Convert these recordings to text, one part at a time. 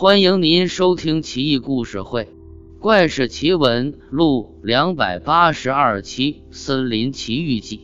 欢迎您收听《奇异故事会·怪事奇闻录》两百八十二期《森林奇遇记》。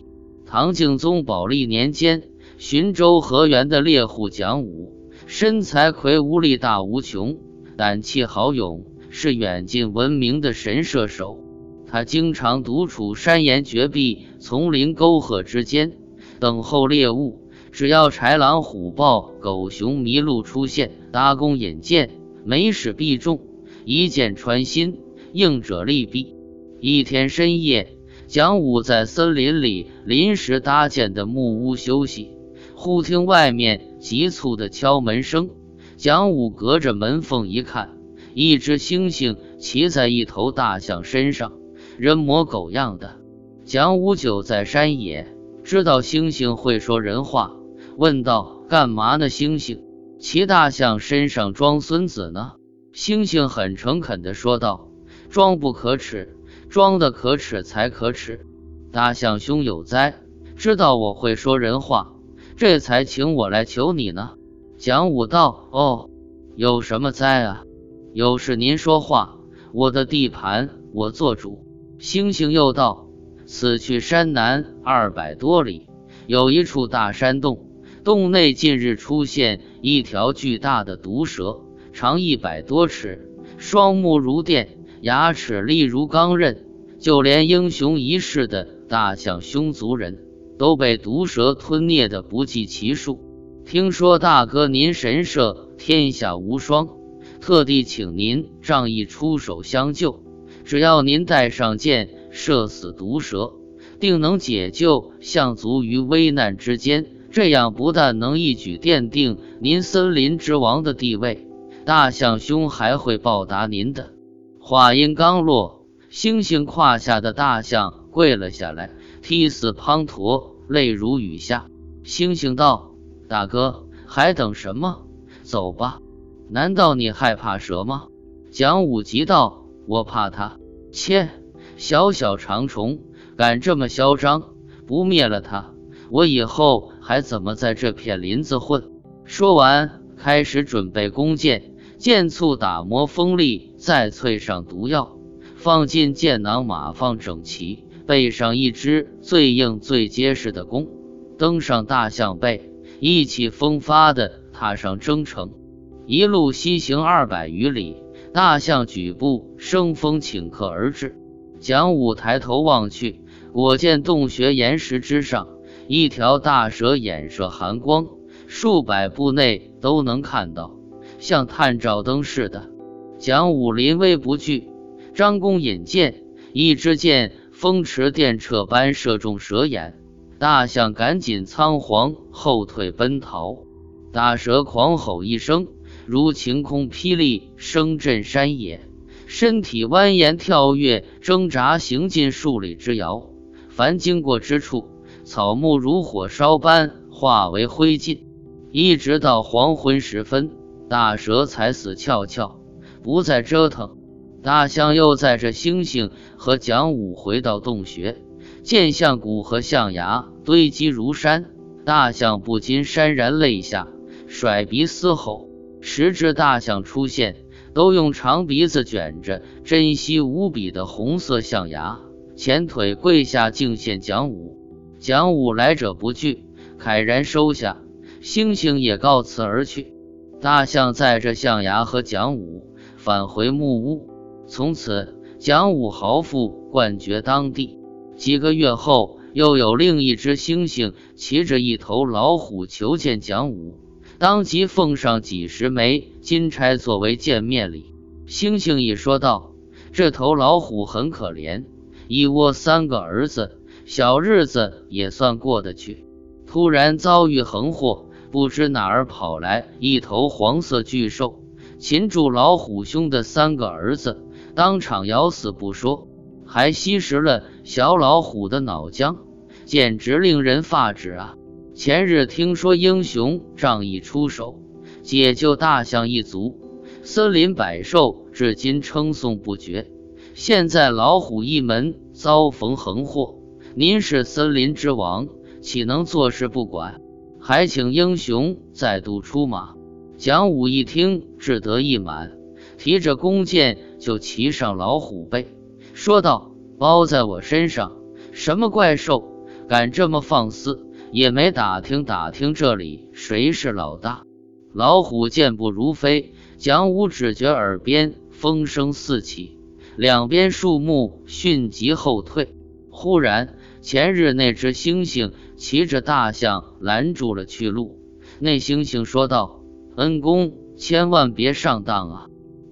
唐敬宗宝历年间，浔州河源的猎户蒋武，身材魁梧，力大无穷，胆气豪勇，是远近闻名的神射手。他经常独处山岩绝壁、丛林沟壑之间，等候猎物。只要豺狼虎豹、狗熊麋鹿出现，搭弓引箭，每矢必中，一箭穿心，应者利毙。一天深夜，蒋武在森林里临时搭建的木屋休息，忽听外面急促的敲门声。蒋武隔着门缝一看，一只猩猩骑在一头大象身上，人模狗样的。蒋武久在山野，知道猩猩会说人话。问道：“干嘛呢？星星骑大象身上装孙子呢？”星星很诚恳地说道：“装不可耻，装的可耻才可耻。大象兄有灾，知道我会说人话，这才请我来求你呢。”蒋武道：“哦，有什么灾啊？有事您说话，我的地盘我做主。”星星又道：“此去山南二百多里，有一处大山洞。”洞内近日出现一条巨大的毒蛇，长一百多尺，双目如电，牙齿利如钢刃。就连英雄一世的大象兄族人都被毒蛇吞灭的不计其数。听说大哥您神射天下无双，特地请您仗义出手相救。只要您带上箭，射死毒蛇，定能解救象族于危难之间。这样不但能一举奠定您森林之王的地位，大象兄还会报答您的。话音刚落，猩猩胯下的大象跪了下来，涕泗滂沱，泪如雨下。猩猩道：“大哥，还等什么？走吧！难道你害怕蛇吗？”蒋武吉道：“我怕它。切，小小长虫，敢这么嚣张，不灭了它！”我以后还怎么在这片林子混？说完，开始准备弓箭，箭簇打磨锋利，再淬上毒药，放进箭囊，码放整齐，背上一支最硬最结实的弓，登上大象背，意气风发地踏上征程。一路西行二百余里，大象举步生风，顷刻而至。蒋武抬头望去，果见洞穴岩石之上。一条大蛇眼射寒光，数百步内都能看到，像探照灯似的。蒋武临危不惧，张弓引箭，一支箭风驰电掣般射中蛇眼，大象赶紧仓皇后退奔逃。大蛇狂吼一声，如晴空霹雳，声震山野，身体蜿蜒跳跃，挣扎行进数里之遥，凡经过之处。草木如火烧般化为灰烬，一直到黄昏时分，大蛇才死翘翘，不再折腾。大象又载着猩猩和蒋武回到洞穴，见象骨和象牙堆积如山，大象不禁潸然泪下，甩鼻嘶吼。十只大象出现，都用长鼻子卷着珍稀无比的红色象牙，前腿跪下敬献蒋武。蒋武来者不拒，慨然收下。猩猩也告辞而去。大象载着象牙和蒋武返回木屋。从此，蒋武豪富冠绝当地。几个月后，又有另一只猩猩骑着一头老虎求见蒋武，当即奉上几十枚金钗作为见面礼。猩猩一说道：“这头老虎很可怜，一窝三个儿子。”小日子也算过得去，突然遭遇横祸，不知哪儿跑来一头黄色巨兽，擒住老虎兄的三个儿子，当场咬死不说，还吸食了小老虎的脑浆，简直令人发指啊！前日听说英雄仗义出手，解救大象一族，森林百兽至今称颂不绝，现在老虎一门遭逢横祸。您是森林之王，岂能坐视不管？还请英雄再度出马。蒋武一听，志得意满，提着弓箭就骑上老虎背，说道：“包在我身上，什么怪兽敢这么放肆？也没打听打听这里谁是老大。”老虎健步如飞，蒋武只觉耳边风声四起，两边树木迅疾后退。忽然，前日那只猩猩骑着大象拦住了去路。那猩猩说道：“恩公，千万别上当啊！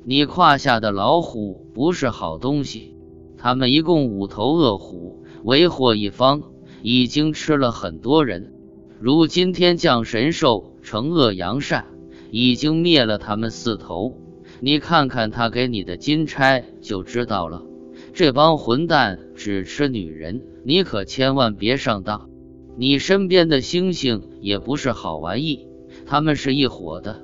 你胯下的老虎不是好东西。他们一共五头恶虎，为祸一方，已经吃了很多人。如今天降神兽惩恶扬善，已经灭了他们四头。你看看他给你的金钗就知道了。这帮混蛋只吃女人，你可千万别上当。”你身边的星星也不是好玩意，他们是一伙的。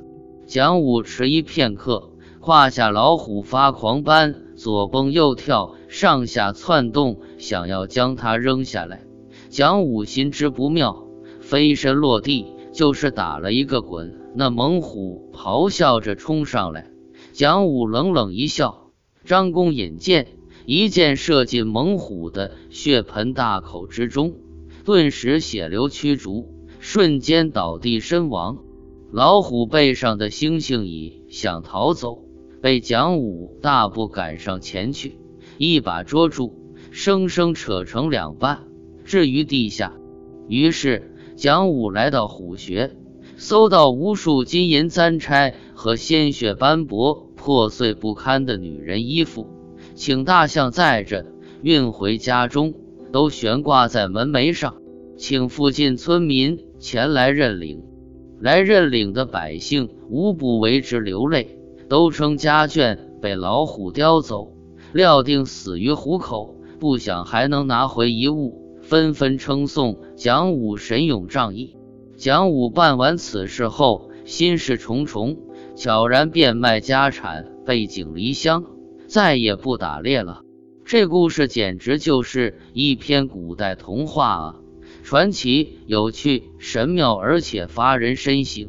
蒋武迟疑片刻，胯下老虎发狂般左蹦右跳，上下窜动，想要将他扔下来。蒋武心知不妙，飞身落地就是打了一个滚。那猛虎咆哮着冲上来，蒋武冷冷一笑，张弓引箭，一箭射进猛虎的血盆大口之中。顿时血流驱逐，瞬间倒地身亡。老虎背上的猩猩蚁想逃走，被蒋武大步赶上前去，一把捉住，生生扯成两半，置于地下。于是蒋武来到虎穴，搜到无数金银簪钗和鲜血斑驳、破碎不堪的女人衣服，请大象载着运回家中。都悬挂在门楣上，请附近村民前来认领。来认领的百姓无不为之流泪，都称家眷被老虎叼走，料定死于虎口，不想还能拿回一物，纷纷称颂蒋武神勇仗义。蒋武办完此事后，心事重重，悄然变卖家产，背井离乡，再也不打猎了。这故事简直就是一篇古代童话啊！传奇、有趣、神妙，而且发人深省。